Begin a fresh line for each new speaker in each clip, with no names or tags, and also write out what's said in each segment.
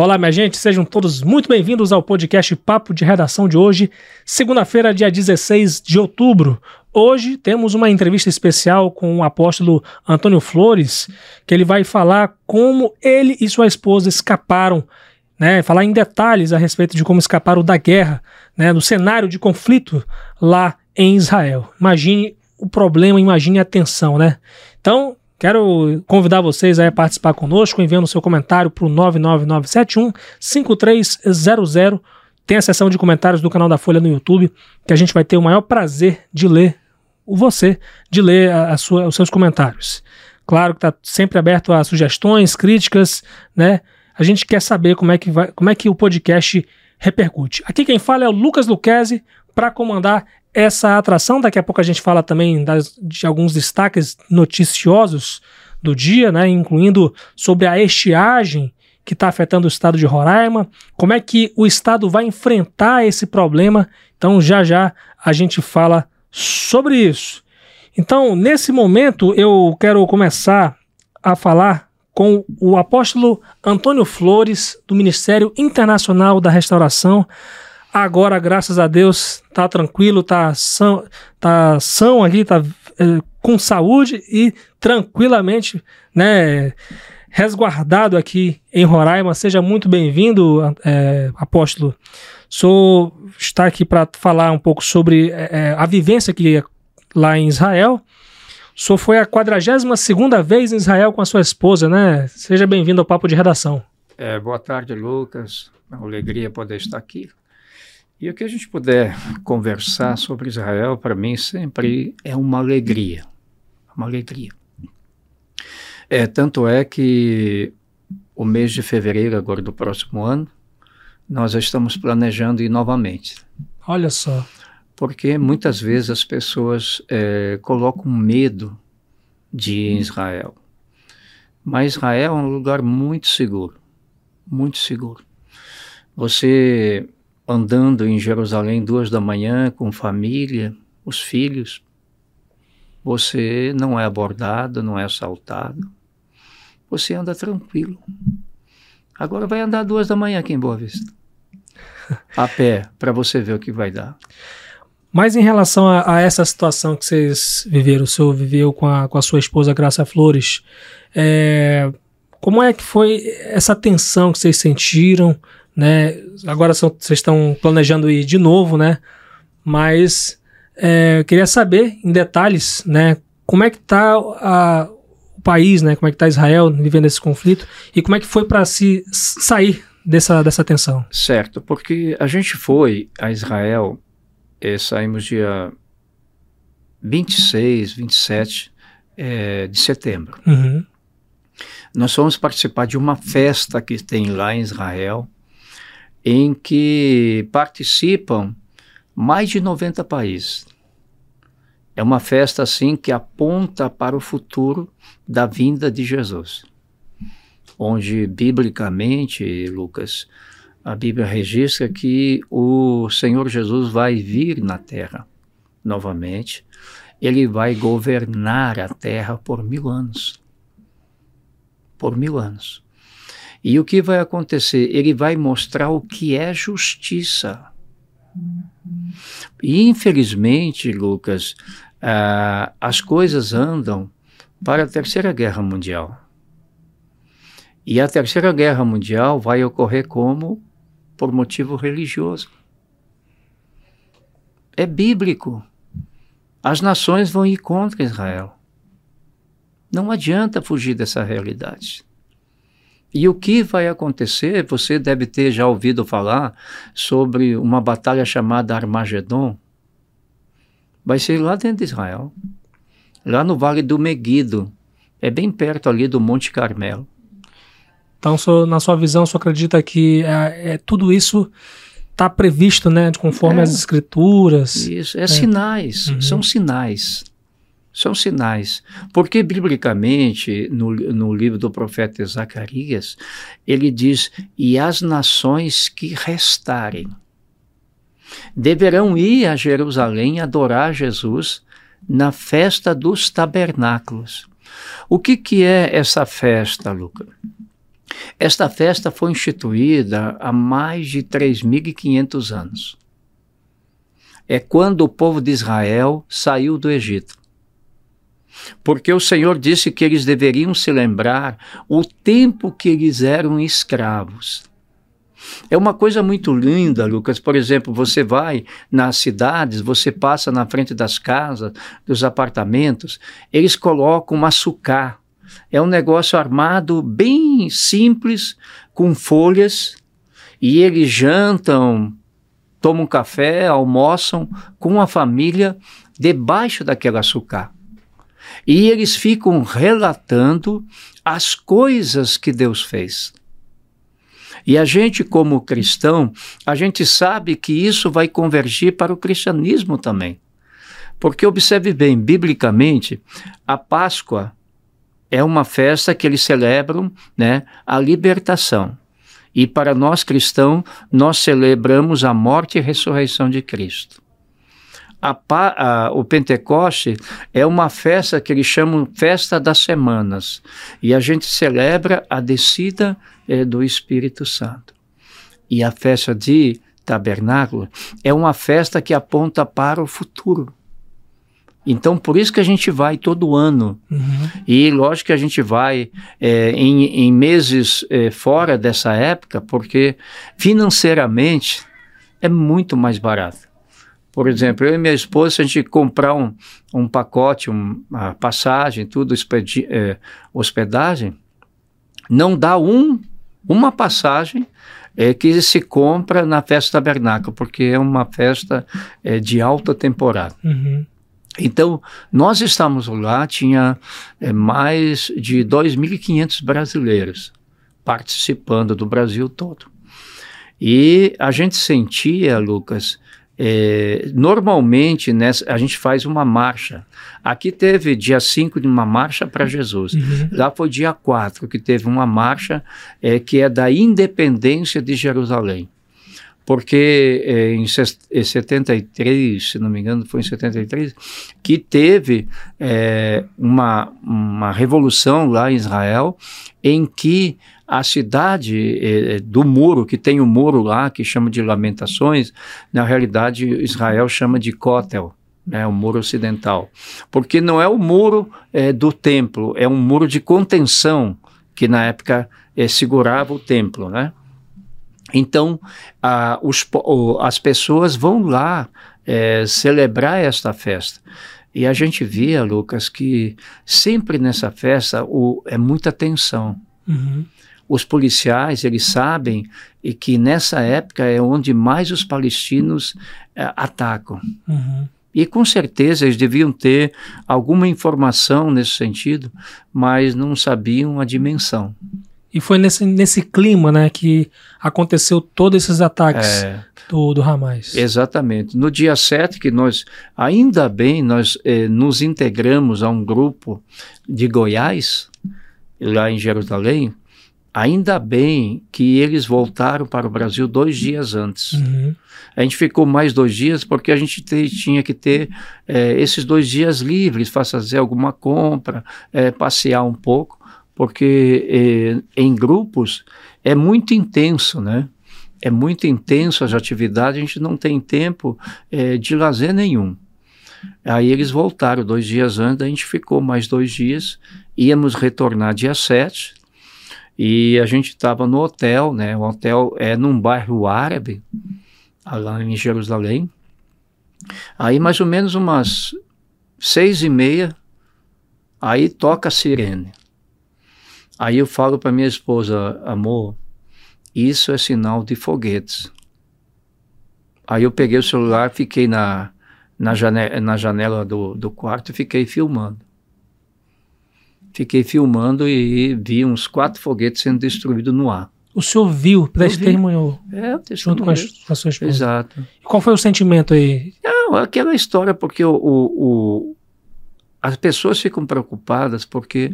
Olá, minha gente, sejam todos muito bem-vindos ao podcast Papo de Redação de hoje, segunda-feira, dia 16 de outubro. Hoje temos uma entrevista especial com o apóstolo Antônio Flores, que ele vai falar como ele e sua esposa escaparam, né, falar em detalhes a respeito de como escaparam da guerra, né, no cenário de conflito lá em Israel. Imagine o problema, imagine a tensão, né? Então, Quero convidar vocês a participar conosco, enviando seu comentário para o 99971 5300. Tem a seção de comentários do canal da Folha no YouTube, que a gente vai ter o maior prazer de ler o você, de ler a, a sua, os seus comentários. Claro que está sempre aberto a sugestões, críticas, né? A gente quer saber como é que, vai, como é que o podcast repercute. Aqui quem fala é o Lucas Luquezzi para comandar essa atração. Daqui a pouco a gente fala também das, de alguns destaques noticiosos do dia, né, incluindo sobre a estiagem que está afetando o estado de Roraima, como é que o estado vai enfrentar esse problema. Então, já já a gente fala sobre isso. Então, nesse momento, eu quero começar a falar com o apóstolo Antônio Flores, do Ministério Internacional da Restauração, Agora, graças a Deus, tá tranquilo, tá são, tá são aqui, tá é, com saúde e tranquilamente, né, resguardado aqui em Roraima. Seja muito bem-vindo, é, apóstolo. Sou está aqui para falar um pouco sobre é, é a vivência aqui lá em Israel. Senhor foi a 42 segunda vez em Israel com a sua esposa, né? Seja bem-vindo ao Papo de Redação.
É, boa tarde, Lucas. Uma alegria poder estar aqui. E o que a gente puder conversar sobre Israel, para mim, sempre é uma alegria. Uma alegria. É, tanto é que o mês de fevereiro, agora do próximo ano, nós estamos planejando ir novamente.
Olha só.
Porque muitas vezes as pessoas é, colocam medo de ir em Israel. Mas Israel é um lugar muito seguro. Muito seguro. Você andando em Jerusalém duas da manhã com família, os filhos, você não é abordado, não é assaltado, você anda tranquilo. Agora vai andar duas da manhã aqui em Boa Vista, a pé, para você ver o que vai dar.
Mas em relação a, a, essa situação que vocês viveram, o senhor viveu com a, com a sua esposa Graça Flores, é, como é que foi essa tensão que vocês sentiram? Né? Agora são, vocês estão planejando ir de novo, né? Mas é, eu queria saber em detalhes, né? Como é que está o país, né? Como é que está Israel vivendo esse conflito e como é que foi para se sair dessa, dessa tensão?
Certo, porque a gente foi a Israel, e saímos dia 26, 27 é, de setembro. Uhum. Nós fomos participar de uma festa que tem lá em Israel, em que participam mais de 90 países. É uma festa assim que aponta para o futuro da vinda de Jesus. Onde biblicamente, Lucas, a Bíblia registra que o Senhor Jesus vai vir na terra novamente. Ele vai governar a terra por mil anos. Por mil anos. E o que vai acontecer? Ele vai mostrar o que é justiça. E infelizmente, Lucas, uh, as coisas andam para a Terceira Guerra Mundial. E a Terceira Guerra Mundial vai ocorrer como? Por motivo religioso. É bíblico. As nações vão ir contra Israel. Não adianta fugir dessa realidade. E o que vai acontecer? Você deve ter já ouvido falar sobre uma batalha chamada Armagedon. Vai ser lá dentro de Israel, lá no Vale do Meguido. É bem perto ali do Monte Carmelo.
Então, na sua visão, você acredita que é, é tudo isso está previsto, né, conforme é, as escrituras?
Isso, é, é. sinais, uhum. são sinais. São sinais. Porque, biblicamente, no, no livro do profeta Zacarias, ele diz: E as nações que restarem deverão ir a Jerusalém adorar Jesus na festa dos tabernáculos. O que, que é essa festa, Lucas? Esta festa foi instituída há mais de 3.500 anos. É quando o povo de Israel saiu do Egito. Porque o Senhor disse que eles deveriam se lembrar o tempo que eles eram escravos. É uma coisa muito linda, Lucas. Por exemplo, você vai nas cidades, você passa na frente das casas, dos apartamentos, eles colocam um açúcar. É um negócio armado bem simples, com folhas, e eles jantam, tomam café, almoçam com a família debaixo daquele açúcar. E eles ficam relatando as coisas que Deus fez. E a gente, como cristão, a gente sabe que isso vai convergir para o cristianismo também. Porque observe bem, biblicamente, a Páscoa é uma festa que eles celebram né, a libertação. E para nós cristãos, nós celebramos a morte e ressurreição de Cristo. A, a, o Pentecoste é uma festa que eles chamam Festa das Semanas. E a gente celebra a descida é, do Espírito Santo. E a festa de tabernáculo é uma festa que aponta para o futuro. Então, por isso que a gente vai todo ano. Uhum. E lógico que a gente vai é, em, em, meses é, fora dessa época, porque financeiramente é muito mais barato. Por exemplo, eu e minha esposa, se a gente comprar um, um pacote, um, uma passagem, tudo, é, hospedagem, não dá um uma passagem é, que se compra na festa tabernáculo, porque é uma festa é, de alta temporada. Uhum. Então, nós estávamos lá, tinha é, mais de 2.500 brasileiros participando do Brasil todo. E a gente sentia, Lucas, é, normalmente nessa, a gente faz uma marcha. Aqui teve dia 5 de uma marcha para Jesus. Uhum. Lá foi dia 4 que teve uma marcha é, que é da independência de Jerusalém. Porque é, em 73, se não me engano, foi em 73, que teve é, uma, uma revolução lá em Israel em que a cidade eh, do muro, que tem o um muro lá, que chama de Lamentações, na realidade Israel chama de Kotel, né, o muro ocidental. Porque não é o muro eh, do templo, é um muro de contenção que na época eh, segurava o templo, né? Então, a, os, as pessoas vão lá eh, celebrar esta festa. E a gente via, Lucas, que sempre nessa festa o, é muita tensão. Uhum os policiais eles sabem e que nessa época é onde mais os palestinos é, atacam. Uhum. E com certeza eles deviam ter alguma informação nesse sentido, mas não sabiam a dimensão.
E foi nesse, nesse clima né, que aconteceu todos esses ataques é, do, do Hamas.
Exatamente. No dia 7, que nós, ainda bem, nós eh, nos integramos a um grupo de Goiás, lá em Jerusalém, Ainda bem que eles voltaram para o Brasil dois dias antes. Uhum. A gente ficou mais dois dias porque a gente te, tinha que ter é, esses dois dias livres para fazer alguma compra, é, passear um pouco, porque é, em grupos é muito intenso, né? É muito intenso as atividades, a gente não tem tempo de lazer nenhum. Aí eles voltaram dois dias antes, a gente ficou mais dois dias, íamos retornar dia 7, e a gente estava no hotel, né? O hotel é num bairro árabe, lá em Jerusalém. Aí mais ou menos umas seis e meia, aí toca a sirene. Aí eu falo para minha esposa, amor, isso é sinal de foguetes. Aí eu peguei o celular, fiquei na, na, janela, na janela do, do quarto e fiquei filmando fiquei filmando e vi uns quatro foguetes sendo destruídos no ar.
O senhor viu, testemunhou? É, junto com a, com a sua esposa.
Exato.
E qual foi o sentimento aí?
Não, aquela história, porque o, o, o, as pessoas ficam preocupadas porque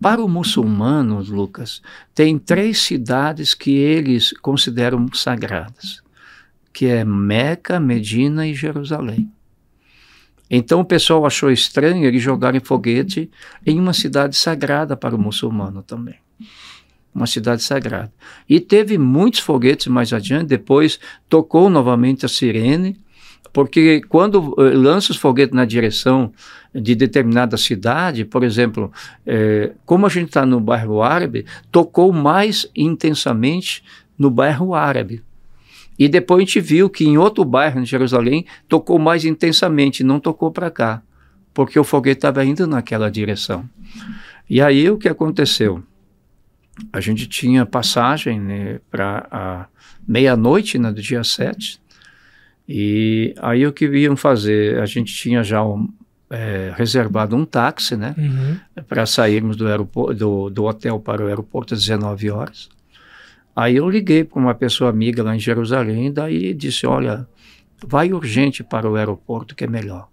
para o muçulmano, Lucas, tem três cidades que eles consideram sagradas, que é Meca, Medina e Jerusalém. Então o pessoal achou estranho eles jogarem foguete em uma cidade sagrada para o muçulmano também. uma cidade sagrada. E teve muitos foguetes mais adiante, depois tocou novamente a sirene, porque quando eh, lança os foguetes na direção de determinada cidade, por exemplo, é, como a gente está no bairro árabe, tocou mais intensamente no bairro árabe. E depois a gente viu que em outro bairro, em Jerusalém, tocou mais intensamente, não tocou para cá, porque o foguete estava indo naquela direção. E aí o que aconteceu? A gente tinha passagem né, para meia-noite né, do dia 7, e aí o que iam fazer? A gente tinha já um, é, reservado um táxi, né? Uhum. Para sairmos do, do, do, hotel para o aeroporto às 19 horas. Aí eu liguei para uma pessoa amiga lá em Jerusalém, daí disse: Olha, vai urgente para o aeroporto que é melhor.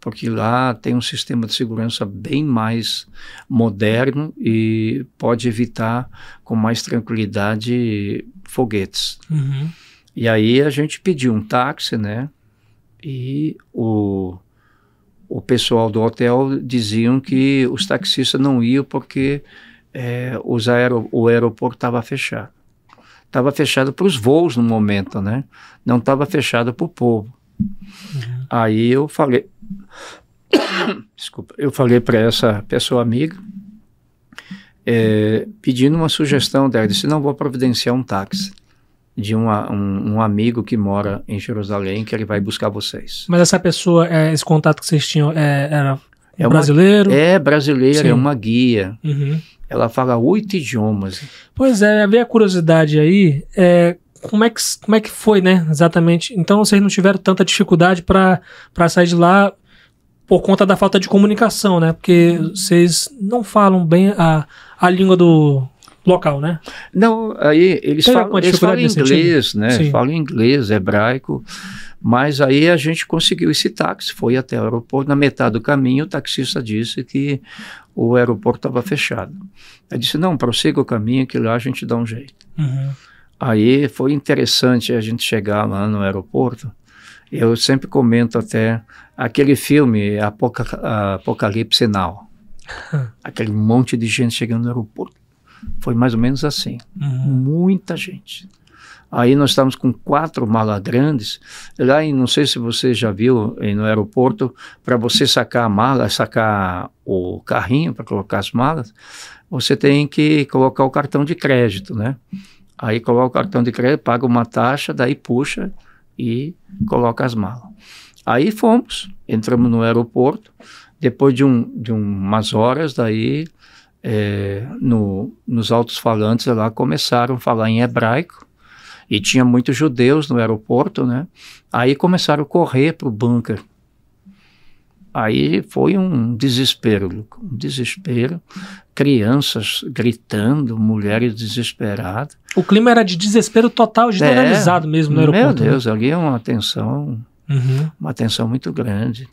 Porque lá tem um sistema de segurança bem mais moderno e pode evitar com mais tranquilidade foguetes. Uhum. E aí a gente pediu um táxi, né? E o, o pessoal do hotel diziam que os taxistas não iam porque é, os aero, o aeroporto estava fechado. Estava fechado para os voos no momento, né? Não estava fechado para o povo. Uhum. Aí eu falei, desculpa, eu falei para essa pessoa amiga, é, pedindo uma sugestão dela, disse, não vou providenciar um táxi de uma, um, um, amigo que mora em Jerusalém que ele vai buscar vocês.
Mas essa pessoa, é, esse contato que vocês tinham, é, era é brasileiro?
Uma, é brasileira, é uma guia. Uhum. Ela fala oito idiomas.
Pois é, ver a curiosidade aí, é, como, é que, como é que foi, né, exatamente? Então vocês não tiveram tanta dificuldade para sair de lá por conta da falta de comunicação, né? Porque vocês não falam bem a, a língua do, local, né?
Não, aí eles Tem falam, eles falam inglês, né? Sim. Falam inglês, hebraico. Mas aí a gente conseguiu esse táxi, foi até o aeroporto. Na metade do caminho, o taxista disse que o aeroporto estava fechado. Eu disse: não, prossiga o caminho, que lá a gente dá um jeito. Uhum. Aí foi interessante a gente chegar lá no aeroporto. Eu sempre comento até aquele filme Apoca Apocalipse Now. aquele monte de gente chegando no aeroporto. Foi mais ou menos assim. Uhum. Muita gente. Aí nós estávamos com quatro malas grandes. Lá, em, não sei se você já viu no aeroporto, para você sacar a mala, sacar o carrinho para colocar as malas, você tem que colocar o cartão de crédito, né? Aí coloca o cartão de crédito, paga uma taxa, daí puxa e coloca as malas. Aí fomos, entramos no aeroporto. Depois de, um, de umas horas, daí é, no, nos altos falantes lá começaram a falar em hebraico e tinha muitos judeus no aeroporto, né? Aí começaram a correr para o bunker. Aí foi um desespero, um desespero. Crianças gritando, mulheres desesperadas.
O clima era de desespero total, generalizado é, mesmo no aeroporto.
Meu né? Deus, né? ali é uma tensão, uhum. uma tensão muito grande.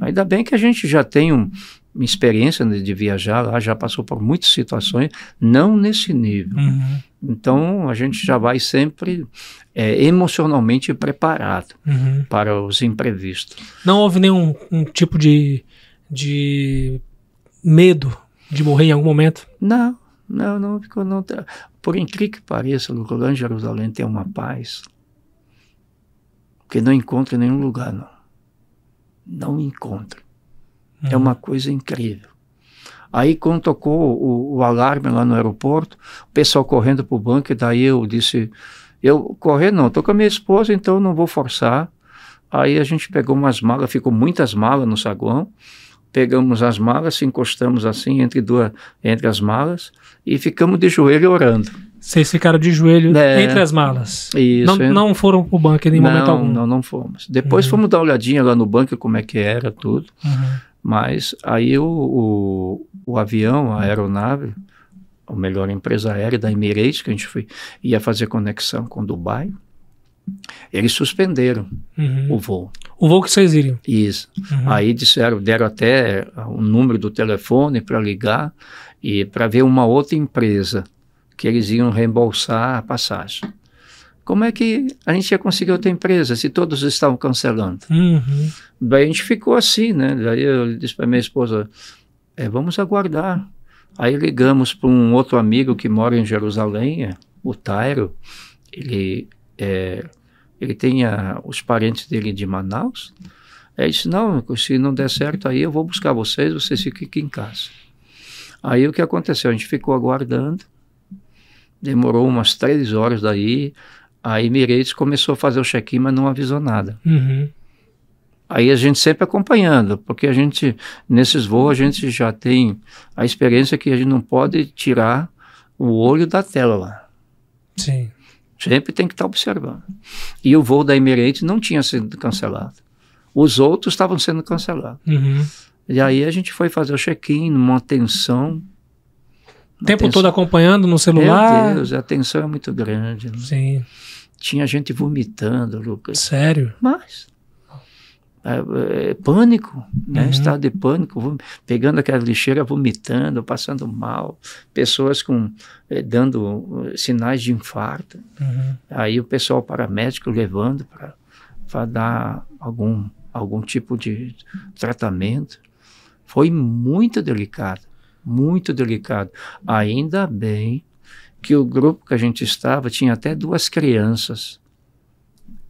Ainda bem que a gente já tem um, uma experiência de, de, viajar lá, já passou por muitas situações, não nesse nível. Uhum. Então a gente já vai sempre é, emocionalmente preparado uhum. para os imprevistos.
Não houve nenhum um tipo de, de medo de morrer em algum momento?
Não, não, não ficou. Não, por incrível que pareça, o lugar de Jerusalém tem uma paz que não encontra em nenhum lugar, não. Não encontra. Uhum. É uma coisa incrível. Aí, quando tocou o, o, alarme lá no aeroporto, o pessoal correndo para o banco, e daí eu disse: Eu correr não, estou com a minha esposa, então não vou forçar. Aí a gente pegou umas malas, ficou muitas malas no saguão. Pegamos as malas, se encostamos assim entre, duas, entre as malas e ficamos de joelho orando.
Vocês ficaram de joelho é, entre as malas. Isso. Não, é. não foram para o banco em nenhum
não,
momento algum.
Não, não fomos. Depois uhum. fomos dar uma olhadinha lá no banco como é que era tudo. Uhum. Mas aí o, o, o, avião, a aeronave, ou melhor, a empresa aérea da Emirates, que a gente foi, ia fazer conexão com Dubai, eles suspenderam uhum. o voo.
O voo que vocês iriam?
Isso. Uhum. Aí disseram, deram até o número do telefone para ligar e para ver uma outra empresa que eles iam reembolsar a passagem. Como é que a gente ia conseguir outra empresa se todos estavam cancelando? Uhum. Daí a gente ficou assim, né? Daí eu disse para minha esposa: é, vamos aguardar. Aí ligamos para um outro amigo que mora em Jerusalém, é, o Tairo. Ele, é, ele tem a, os parentes dele de Manaus. Ele disse: Não, se não der certo aí, eu vou buscar vocês, vocês fiquem aqui em casa. Aí o que aconteceu? A gente ficou aguardando. Demorou umas três horas daí. A Emirates começou a fazer o check-in, mas não avisou nada.
Uhum.
Aí a gente sempre acompanhando, porque a gente, nesses voos, a gente já tem a experiência que a gente não pode tirar o olho da tela lá.
Sim.
Sempre tem que estar observando. E o voo da Emirates não tinha sido cancelado. Os outros estavam sendo cancelados.
Uhum.
E aí a gente foi fazer o check-in, numa tensão.
O tempo tensão. todo acompanhando no celular?
Meu Deus, a tensão é muito grande. Né?
Sim.
Tinha gente vomitando, Lucas.
Sério?
Mas é, é, pânico, né? Uhum. estado de pânico, pegando aquela lixeira, vomitando, passando mal, pessoas com é, dando sinais de infarto.
Uhum.
Aí o pessoal paramédico levando para dar algum, algum tipo de tratamento. Foi muito delicado, muito delicado. Ainda bem que o grupo que a gente estava tinha até duas crianças.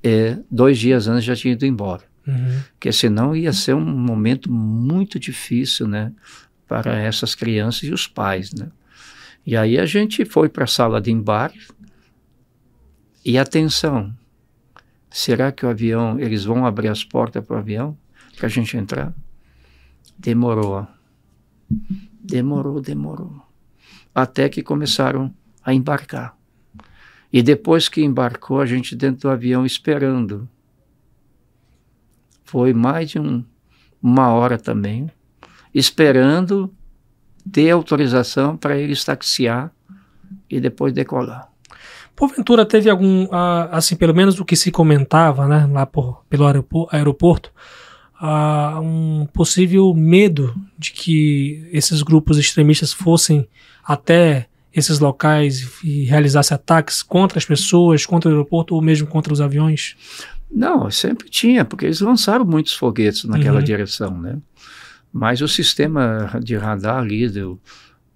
É, dois dias antes já tinha ido embora.
Uhum.
Porque senão ia ser um momento muito difícil, né? Para essas crianças e os pais, né? E aí a gente foi para a sala de embarque e atenção, será que o avião, eles vão abrir as portas para o avião para a gente entrar? Demorou, demorou, demorou, até que começaram a embarcar. E depois que embarcou, a gente dentro do avião esperando foi mais de um, uma hora também, esperando ter autorização para eles taxiar e depois decolar.
Porventura teve algum, assim, pelo menos o que se comentava, né, lá por, pelo aeroporto, um possível medo de que esses grupos extremistas fossem até esses locais e realizassem ataques contra as pessoas, contra o aeroporto ou mesmo contra os aviões?
Não, sempre tinha, porque eles lançaram muitos foguetes naquela uhum. direção, né? Mas o sistema de radar ali do,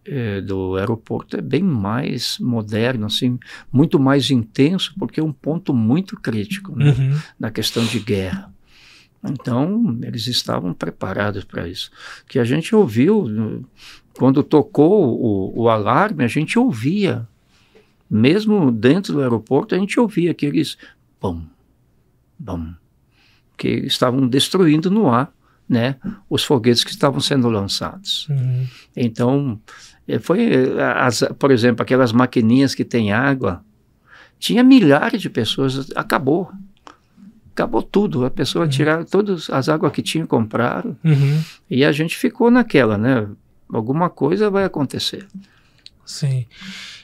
é, do aeroporto é bem mais moderno, assim, muito mais intenso, porque é um ponto muito crítico né?
uhum.
na questão de guerra. Então, eles estavam preparados para isso. Que a gente ouviu, quando tocou o, o alarme, a gente ouvia, mesmo dentro do aeroporto, a gente ouvia aqueles pum, bom, que estavam destruindo no ar, né, os foguetes que estavam sendo lançados.
Uhum.
Então, eh, foi, eh, as, por exemplo, aquelas maquininhas que tem água, tinha milhares de pessoas, acabou. Acabou tudo, a pessoa uhum. tiraram todas as águas que tinham, compraram,
uhum.
e a gente ficou naquela, né, alguma coisa vai acontecer.
Sim.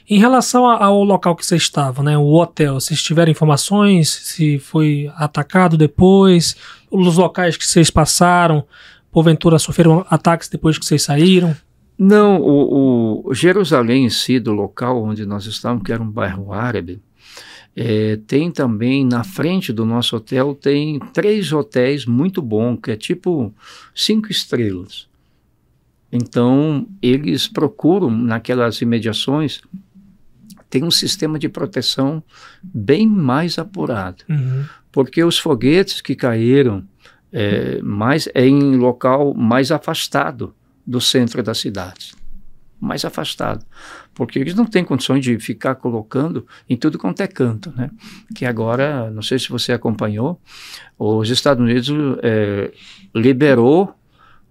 Em relação ao local que você estava, né, o hotel, vocês tiveram informações se foi atacado depois, os locais que vocês passaram, porventura sofreram ataques depois que vocês saíram?
Não, o, o Jerusalém em si, do local onde nós estávamos, que era um bairro árabe, é, tem também na frente do nosso hotel tem três hotéis muito bons, que é tipo cinco estrelas. Então eles procuram naquelas imediações tem um sistema de proteção bem mais apurado.
Uhum.
Porque os foguetes que caíram é, mais, é em local mais afastado do centro da cidade. Mais afastado. Porque eles não têm condições de ficar colocando em tudo quanto é canto. Né? Que agora, não sei se você acompanhou, os Estados Unidos é, liberou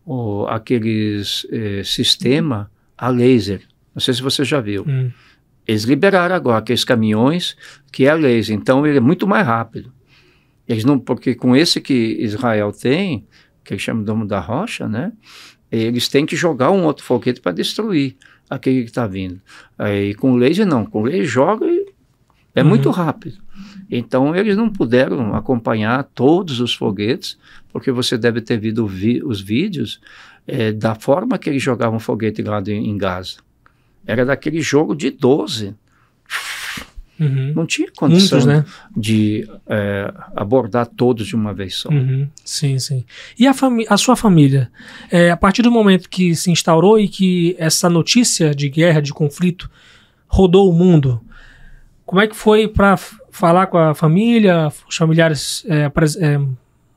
o, aqueles é, sistema a laser. Não sei se você já viu.
Uhum.
Eles liberaram agora aqueles caminhões que é a laser, então ele é muito mais rápido. Eles não, porque com esse que Israel tem, que eles chamam de Domo da Rocha, né? Eles têm que jogar um outro foguete para destruir aquele que está vindo. Aí com laser não, com laser joga e é uhum. muito rápido. Então eles não puderam acompanhar todos os foguetes, porque você deve ter visto vi os vídeos é, da forma que eles jogavam foguete lá de, em Gaza. Era daquele jogo de 12. Uhum. Não tinha condição Muitos, né? de é, abordar todos de uma vez só.
Uhum. Sim, sim. E a, a sua família? É, a partir do momento que se instaurou e que essa notícia de guerra, de conflito, rodou o mundo, como é que foi para falar com a família? Os familiares é, é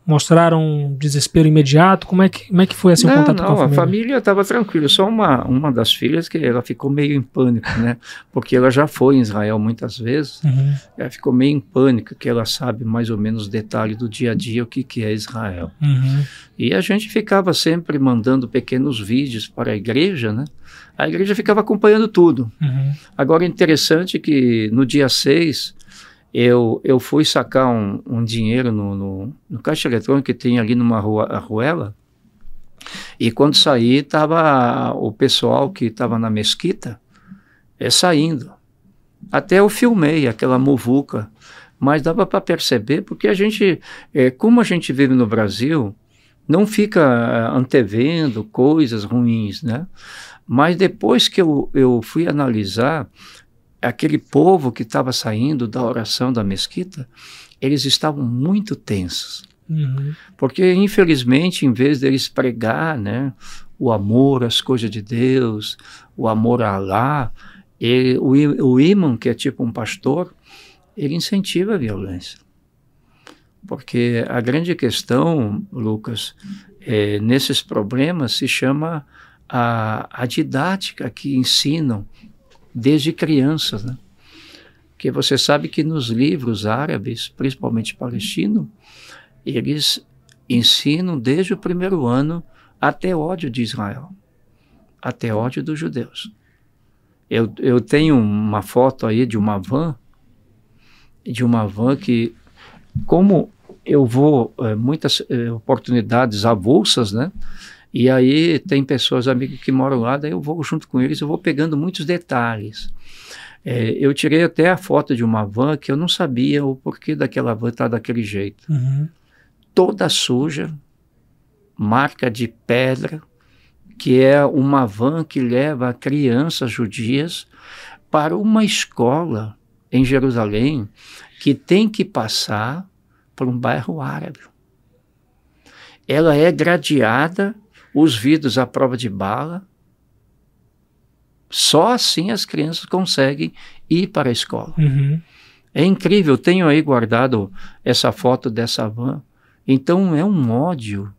mostraram desespero imediato? Como é que, como é que foi assim,
não,
o contato
não,
com a família?
a família estava tranquila, só uma, uma das filhas que ela ficou meio em pânico, né? Porque ela já foi em Israel muitas vezes, uhum. ela ficou meio em pânico, que ela sabe mais ou menos os detalhes do dia a dia, o que, que é Israel. Uhum. E a gente ficava sempre mandando pequenos vídeos para a igreja, né? A igreja ficava acompanhando tudo. Uhum. Agora, interessante que no dia 6, eu, eu fui sacar um, um dinheiro no, no, no, caixa eletrônico que tem ali numa rua, ruela, e quando saí, estava o pessoal que estava na mesquita é, saindo. Até eu filmei aquela muvuca, mas dava para perceber, porque a gente, é, como a gente vive no Brasil, não fica é, antevendo coisas ruins, né? Mas depois que eu, eu fui analisar, aquele povo que estava saindo da oração da mesquita, eles estavam muito tensos. Uhum. Porque, infelizmente, em vez deles pregar né, o amor às coisas de Deus, o amor a Alá, ele, o, o imã, que é tipo um pastor, ele incentiva a violência. Porque a grande questão, Lucas, é, nesses problemas se chama a, a didática que ensinam desde crianças, né? Porque você sabe que nos livros árabes, principalmente palestino, eles ensinam desde o primeiro ano até ódio de Israel, até ódio dos judeus. Eu, eu tenho uma foto aí de uma van, de uma van que, como eu vou, é, muitas é, oportunidades avulsas, né? E aí tem pessoas, amigos que moram lá, daí eu vou junto com eles, eu vou pegando muitos detalhes. É, eu tirei até a foto de uma van que eu não sabia o porquê daquela van estar tá daquele jeito. Uhum. Toda suja, marca de pedra, que é uma van que leva crianças judias para uma escola em Jerusalém que tem que passar por um bairro árabe. Ela é gradeada os vidros à prova de bala. Só assim as crianças conseguem ir para a escola. Uhum. É incrível, tenho aí guardado essa foto dessa van. Então é um ódio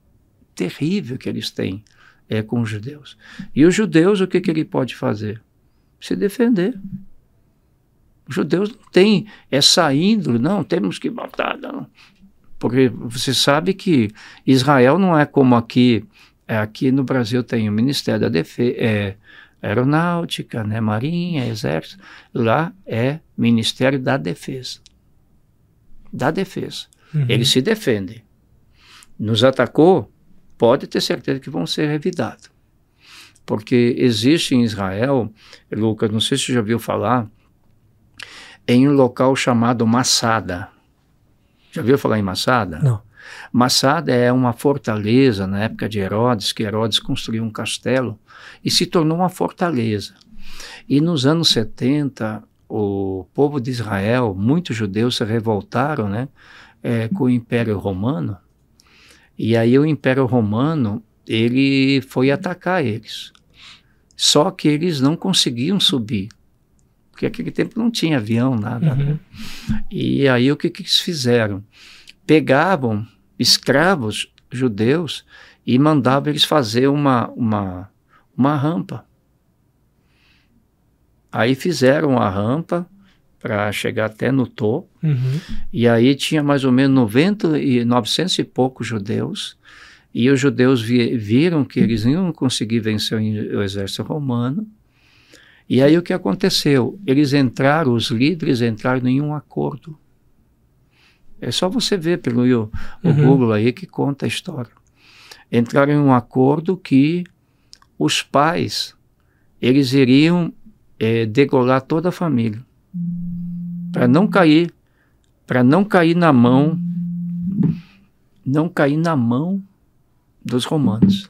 terrível que eles têm é, com os judeus. E os judeus, o que, que ele pode fazer? Se defender. Os judeus não têm essa índole, não, temos que matar, não. Porque você sabe que Israel não é como aqui aqui no Brasil tem o Ministério da Defesa, é, Aeronáutica, né, Marinha, Exército. Lá é Ministério da Defesa. Da Defesa. Uhum. Eles se defendem. Nos atacou, pode ter certeza que vão ser revidados. Porque existe em Israel, Lucas, não sei se você já viu falar, em um local chamado Massada. Já viu falar em Massada?
Não.
Massada é uma fortaleza na época de Herodes, que Herodes construiu um castelo e se tornou uma fortaleza. E nos anos 70, o povo de Israel, muitos judeus se revoltaram né, é, com o Império Romano. E aí o Império Romano ele foi atacar eles. Só que eles não conseguiam subir, porque naquele tempo não tinha avião, nada. Né? Uhum. Né? E aí o que, que eles fizeram? Pegavam escravos judeus e mandava eles fazer uma, uma, uma rampa. Aí fizeram a rampa para chegar até no topo, uhum. e aí tinha mais ou menos 90 e 900 e poucos judeus, e os judeus vi, viram que eles não iam conseguir vencer o, o exército romano, e aí o que aconteceu? Eles entraram, os líderes entraram em um acordo é só você ver pelo o uhum. Google aí que conta a história. Entraram em um acordo que os pais eles iriam é, degolar toda a família para não cair, para não cair na mão, não cair na mão dos romanos,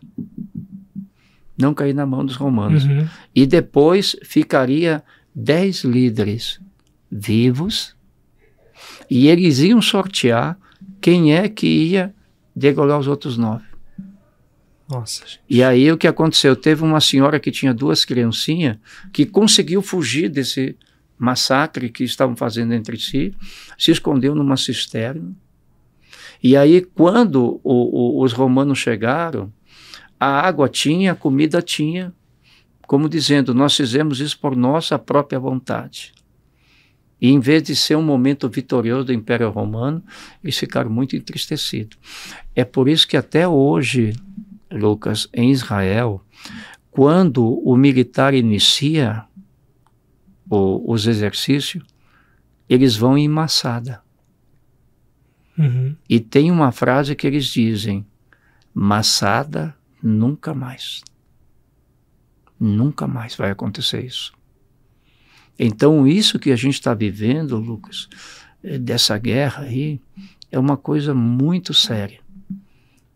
não cair na mão dos romanos. Uhum. E depois ficaria dez líderes vivos e eles iam sortear quem é que ia degolar os outros nove.
Nossa. Gente.
E aí o que aconteceu? Teve uma senhora que tinha duas criancinhas que conseguiu fugir desse massacre que estavam fazendo entre si, se escondeu numa cisterna. E aí, quando o, o, os romanos chegaram, a água tinha, a comida tinha, como dizendo, nós fizemos isso por nossa própria vontade. E em vez de ser um momento vitorioso do Império Romano, eles ficaram muito entristecidos. É por isso que até hoje Lucas, em Israel, quando o militar inicia o, os exercícios, eles vão em massada.
Uhum.
E tem uma frase que eles dizem: massada nunca mais. Nunca mais vai acontecer isso. Então, isso que a gente está vivendo, Lucas, eh, dessa guerra aí, é uma coisa muito séria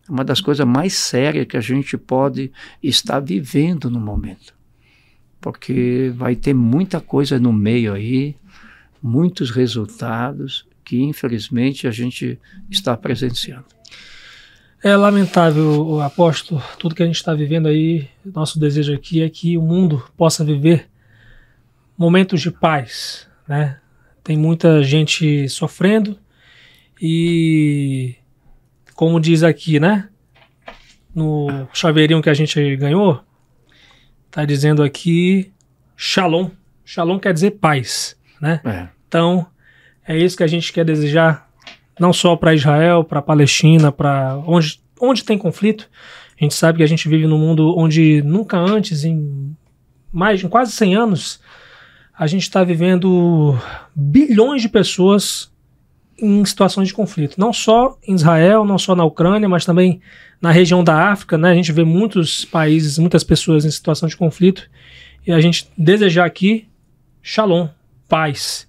uma das coisas mais sérias que a gente pode estar vivendo no momento. Porque vai ter muita coisa no meio aí, muitos resultados que infelizmente a gente está presenciando.
É lamentável, apóstolo, tudo que a gente está vivendo aí. Nosso desejo aqui é que o mundo possa viver momentos de paz, né? Tem muita gente sofrendo e como diz aqui, né? No chaveirinho que a gente ganhou, tá dizendo aqui Shalom. Shalom quer dizer paz, né?
É.
Então, é isso que a gente quer desejar, não só para Israel, para Palestina, para onde, onde tem conflito. A gente sabe que a gente vive num mundo onde nunca antes, em mais de quase 100 anos, a gente está vivendo bilhões de pessoas em situações de conflito, não só em Israel, não só na Ucrânia, mas também na região da África, né? A gente vê muitos países, muitas pessoas em situação de conflito e a gente desejar aqui shalom, paz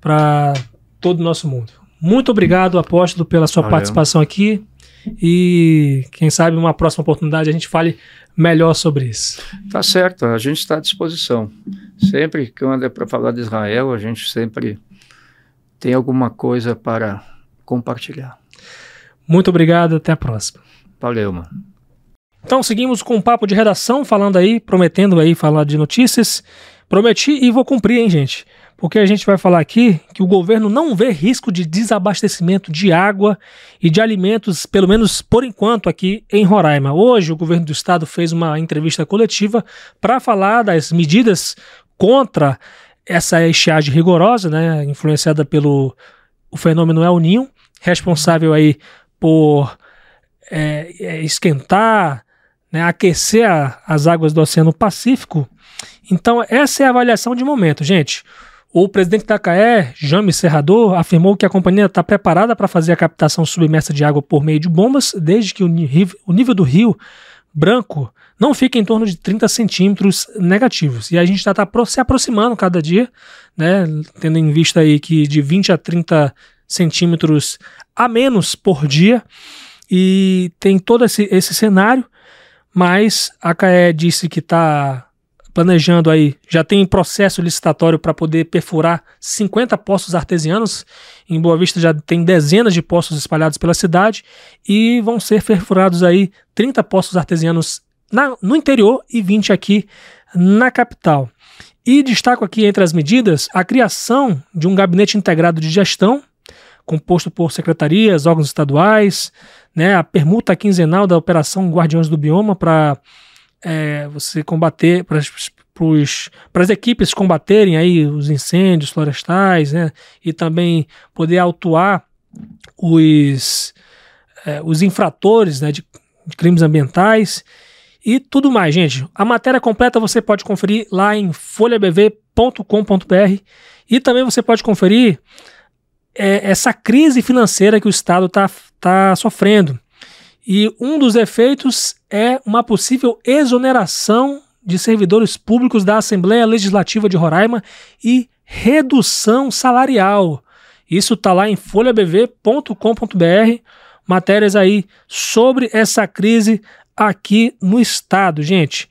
para todo o nosso mundo. Muito obrigado, apóstolo, pela sua Valeu. participação aqui e quem sabe uma próxima oportunidade a gente fale melhor sobre isso.
Tá certo, a gente está à disposição. Sempre que eu ando para falar de Israel, a gente sempre tem alguma coisa para compartilhar.
Muito obrigado, até a próxima.
Valeu, mano.
Então seguimos com um papo de redação, falando aí, prometendo aí falar de notícias. Prometi e vou cumprir, hein, gente? Porque a gente vai falar aqui que o governo não vê risco de desabastecimento de água e de alimentos, pelo menos por enquanto, aqui em Roraima. Hoje, o governo do estado fez uma entrevista coletiva para falar das medidas contra essa estiagem rigorosa, né, influenciada pelo o fenômeno El Ninho, responsável aí por é, é, esquentar, né, aquecer a, as águas do Oceano Pacífico. Então, essa é a avaliação de momento, gente. O presidente da CAE, Jaime Serrador, afirmou que a companhia está preparada para fazer a captação submersa de água por meio de bombas, desde que o, o nível do rio Branco não fica em torno de 30 centímetros negativos. E a gente está tá se aproximando cada dia, né, tendo em vista aí que de 20 a 30 centímetros a menos por dia. E tem todo esse, esse cenário, mas a CAE disse que está planejando aí, já tem processo licitatório para poder perfurar 50 poços artesianos. Em Boa Vista já tem dezenas de poços espalhados pela cidade e vão ser perfurados aí 30 poços artesianos na, no interior e 20 aqui na capital. E destaco aqui entre as medidas a criação de um gabinete integrado de gestão, composto por secretarias, órgãos estaduais, né, a permuta quinzenal da Operação Guardiões do Bioma para é, você combater, para as equipes combaterem aí os incêndios florestais, né, e também poder autuar os, é, os infratores né, de, de crimes ambientais e tudo mais, gente. A matéria completa você pode conferir lá em folhabv.com.br e também você pode conferir é, essa crise financeira que o Estado está tá sofrendo. E um dos efeitos é uma possível exoneração de servidores públicos da Assembleia Legislativa de Roraima e redução salarial. Isso está lá em folhabv.com.br, matérias aí sobre essa crise aqui no estado, gente.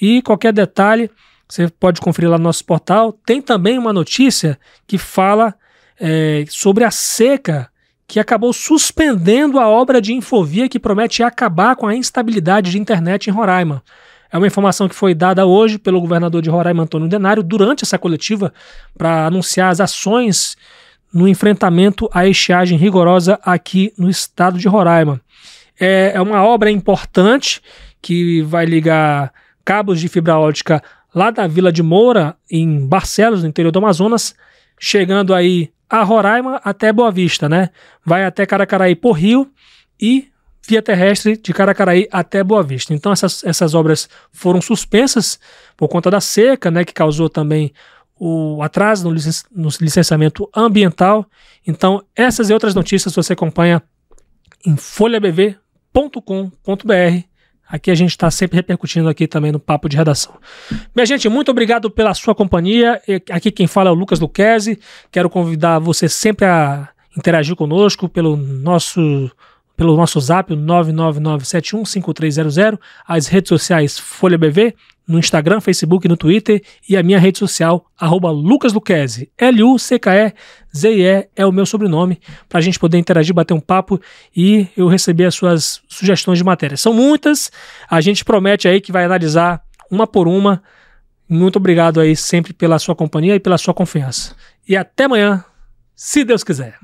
E qualquer detalhe, Você pode conferir lá no nosso portal. Tem também uma notícia que fala é, sobre a seca que acabou suspendendo a obra de infovia que promete acabar com a instabilidade de internet em Roraima. É uma informação que foi dada hoje pelo governador de Roraima, Antônio Denário, durante essa coletiva para anunciar as ações no enfrentamento à estiagem rigorosa aqui no estado de Roraima. É, é uma obra importante que vai ligar cabos de fibra ótica lá da Vila de Moura, em Barcelos, no interior do Amazonas, chegando aí a Roraima até Boa Vista, né? Vai até Caracaraí por rio e via terrestre de Caracaraí até Boa Vista. Então essas, essas obras foram suspensas por conta da seca, né, que causou também o atraso no, licen no licenciamento ambiental. Então essas e outras notícias você acompanha em folhabv.com.br. Aqui a gente está sempre repercutindo aqui também no papo de redação. Minha gente, muito obrigado pela sua companhia. Aqui quem fala é o Lucas Luquezzi. Quero convidar você sempre a interagir conosco pelo nosso pelo nosso zap, 999715300, as redes sociais Folha BV, no Instagram, Facebook, no Twitter e a minha rede social, arroba Lucas L-U-C-K-E-Z-I-E é o meu sobrenome, para a gente poder interagir, bater um papo e eu receber as suas sugestões de matéria. São muitas, a gente promete aí que vai analisar uma por uma. Muito obrigado aí sempre pela sua companhia e pela sua confiança. E até amanhã, se Deus quiser.